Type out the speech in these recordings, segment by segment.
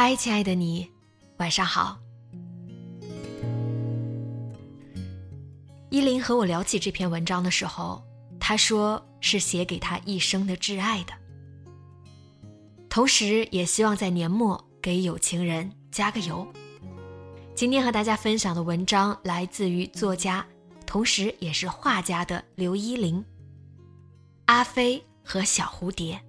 嗨，亲爱的你，晚上好。依林和我聊起这篇文章的时候，他说是写给他一生的挚爱的，同时也希望在年末给有情人加个油。今天和大家分享的文章来自于作家，同时也是画家的刘依林，《阿飞和小蝴蝶》。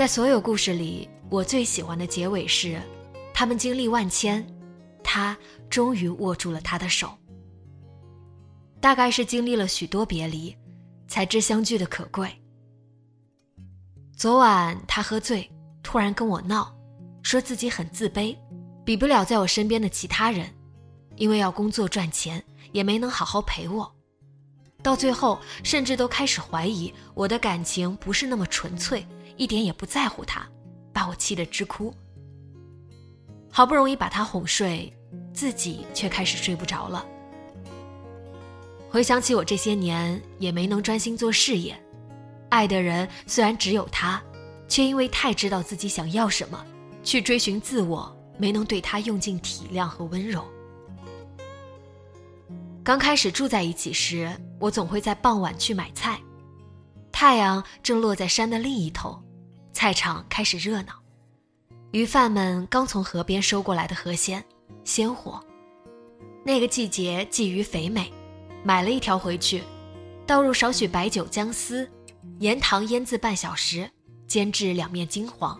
在所有故事里，我最喜欢的结尾是，他们经历万千，他终于握住了他的手。大概是经历了许多别离，才知相聚的可贵。昨晚他喝醉，突然跟我闹，说自己很自卑，比不了在我身边的其他人，因为要工作赚钱，也没能好好陪我。到最后，甚至都开始怀疑我的感情不是那么纯粹。一点也不在乎他，把我气得直哭。好不容易把他哄睡，自己却开始睡不着了。回想起我这些年也没能专心做事业，爱的人虽然只有他，却因为太知道自己想要什么，去追寻自我，没能对他用尽体谅和温柔。刚开始住在一起时，我总会在傍晚去买菜，太阳正落在山的另一头。菜场开始热闹，鱼贩们刚从河边收过来的河鲜，鲜活。那个季节鲫鱼肥美，买了一条回去，倒入少许白酒、姜丝，盐糖腌渍半小时，煎至两面金黄，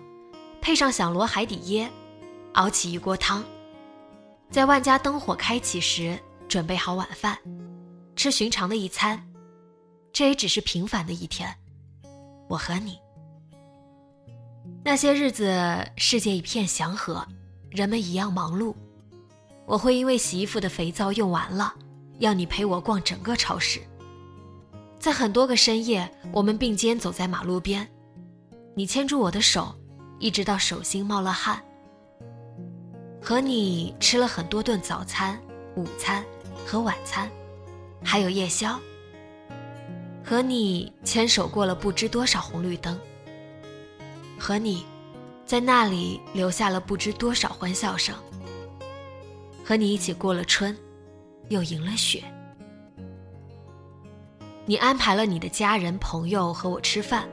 配上响螺海底椰，熬起一锅汤。在万家灯火开启时，准备好晚饭，吃寻常的一餐。这也只是平凡的一天，我和你。那些日子，世界一片祥和，人们一样忙碌。我会因为洗衣服的肥皂用完了，要你陪我逛整个超市。在很多个深夜，我们并肩走在马路边，你牵住我的手，一直到手心冒了汗。和你吃了很多顿早餐、午餐和晚餐，还有夜宵。和你牵手过了不知多少红绿灯。和你，在那里留下了不知多少欢笑声。和你一起过了春，又迎了雪。你安排了你的家人朋友和我吃饭，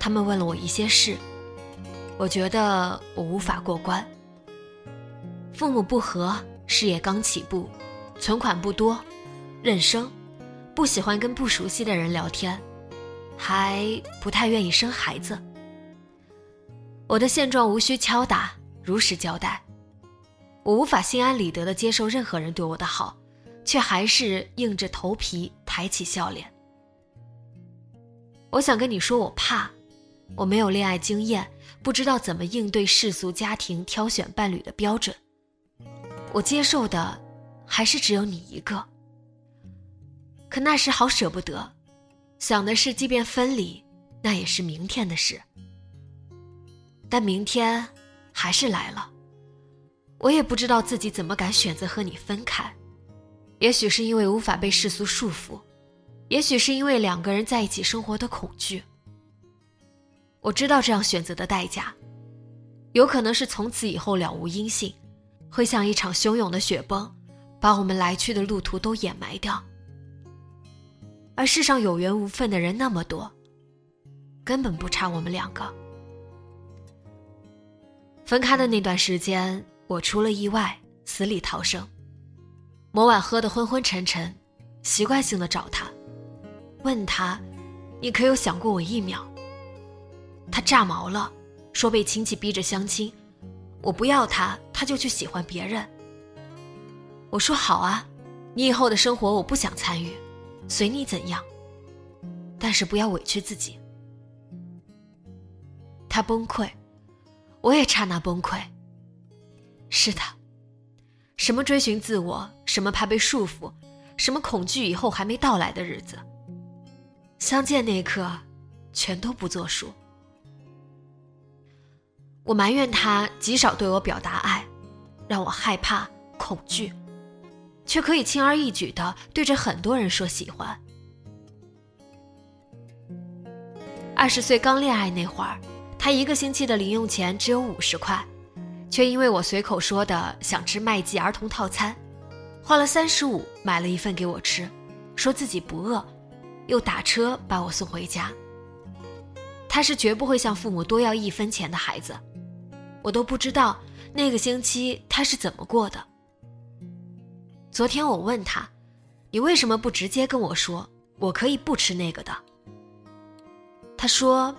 他们问了我一些事，我觉得我无法过关。父母不和，事业刚起步，存款不多，认生，不喜欢跟不熟悉的人聊天，还不太愿意生孩子。我的现状无需敲打，如实交代。我无法心安理得地接受任何人对我的好，却还是硬着头皮抬起笑脸。我想跟你说，我怕，我没有恋爱经验，不知道怎么应对世俗家庭挑选伴侣的标准。我接受的，还是只有你一个。可那时好舍不得，想的是，即便分离，那也是明天的事。但明天还是来了，我也不知道自己怎么敢选择和你分开。也许是因为无法被世俗束缚，也许是因为两个人在一起生活的恐惧。我知道这样选择的代价，有可能是从此以后了无音信，会像一场汹涌的雪崩，把我们来去的路途都掩埋掉。而世上有缘无分的人那么多，根本不差我们两个。分开的那段时间，我出了意外，死里逃生。某晚喝得昏昏沉沉，习惯性的找他，问他：“你可有想过我一秒？”他炸毛了，说被亲戚逼着相亲，我不要他，他就去喜欢别人。我说好啊，你以后的生活我不想参与。随你怎样，但是不要委屈自己。他崩溃，我也刹那崩溃。是的，什么追寻自我，什么怕被束缚，什么恐惧以后还没到来的日子，相见那一刻，全都不作数。我埋怨他极少对我表达爱，让我害怕恐惧。却可以轻而易举的对着很多人说喜欢。二十岁刚恋爱那会儿，他一个星期的零用钱只有五十块，却因为我随口说的想吃麦记儿童套餐，花了三十五买了一份给我吃，说自己不饿，又打车把我送回家。他是绝不会向父母多要一分钱的孩子，我都不知道那个星期他是怎么过的。昨天我问他：“你为什么不直接跟我说，我可以不吃那个的？”他说：“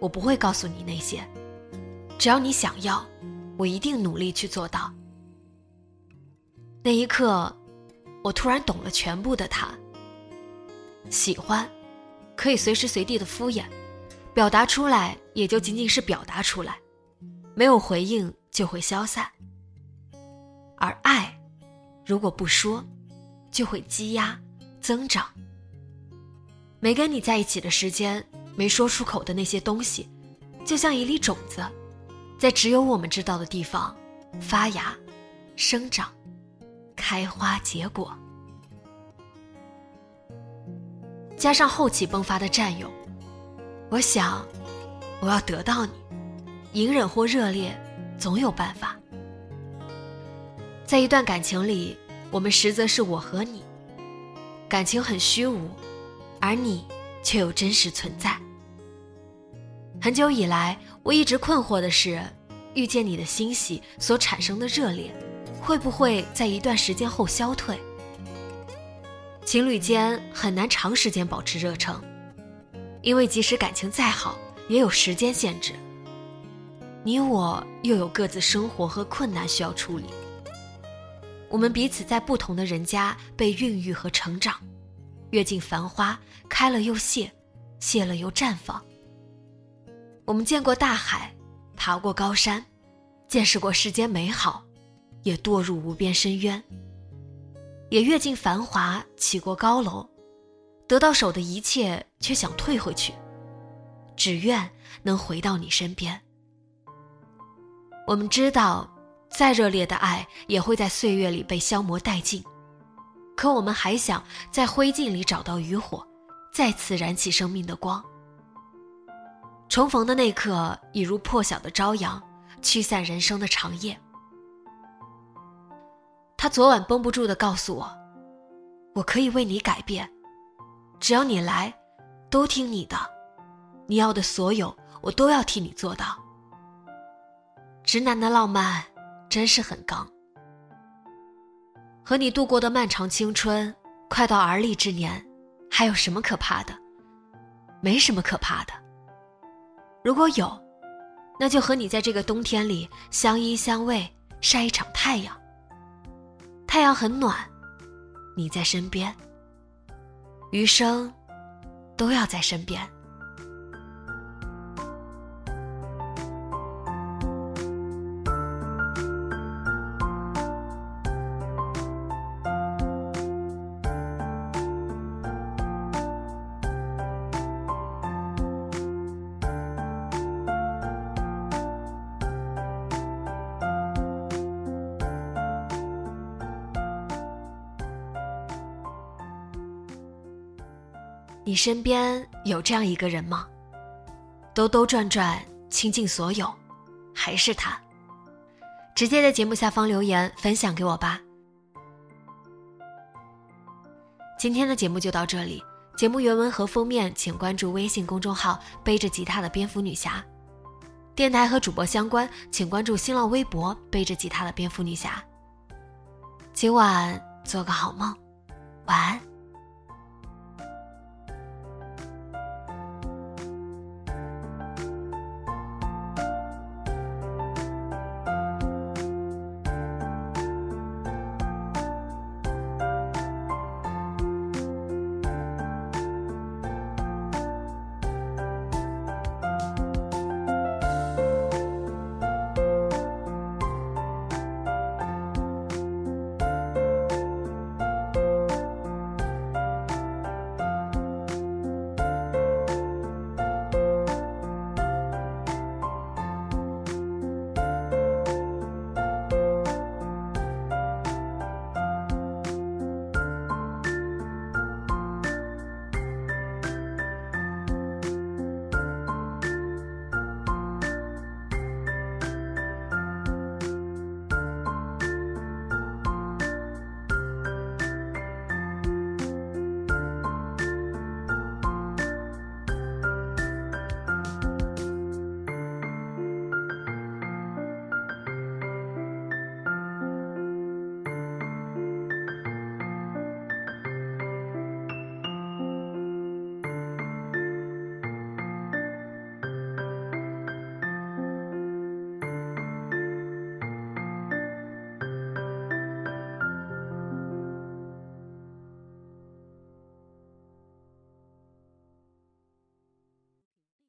我不会告诉你那些，只要你想要，我一定努力去做到。”那一刻，我突然懂了全部的他。喜欢，可以随时随地的敷衍，表达出来也就仅仅是表达出来，没有回应就会消散，而爱。如果不说，就会积压、增长。没跟你在一起的时间，没说出口的那些东西，就像一粒种子，在只有我们知道的地方发芽、生长、开花结果。加上后期迸发的占有，我想，我要得到你，隐忍或热烈，总有办法。在一段感情里，我们实则是我和你，感情很虚无，而你却有真实存在。很久以来，我一直困惑的是，遇见你的欣喜所产生的热烈，会不会在一段时间后消退？情侣间很难长时间保持热诚，因为即使感情再好，也有时间限制。你我又有各自生活和困难需要处理。我们彼此在不同的人家被孕育和成长，阅尽繁花，开了又谢，谢了又绽放。我们见过大海，爬过高山，见识过世间美好，也堕入无边深渊。也阅尽繁华，起过高楼，得到手的一切，却想退回去，只愿能回到你身边。我们知道。再热烈的爱也会在岁月里被消磨殆尽，可我们还想在灰烬里找到余火，再次燃起生命的光。重逢的那刻，已如破晓的朝阳，驱散人生的长夜。他昨晚绷不住的告诉我：“我可以为你改变，只要你来，都听你的，你要的所有，我都要替你做到。”直男的浪漫。真是很刚。和你度过的漫长青春，快到而立之年，还有什么可怕的？没什么可怕的。如果有，那就和你在这个冬天里相依相偎，晒一场太阳。太阳很暖，你在身边，余生都要在身边。你身边有这样一个人吗？兜兜转转，倾尽所有，还是他？直接在节目下方留言分享给我吧。今天的节目就到这里。节目原文和封面，请关注微信公众号“背着吉他的蝙蝠女侠”。电台和主播相关，请关注新浪微博“背着吉他的蝙蝠女侠”。今晚做个好梦，晚安。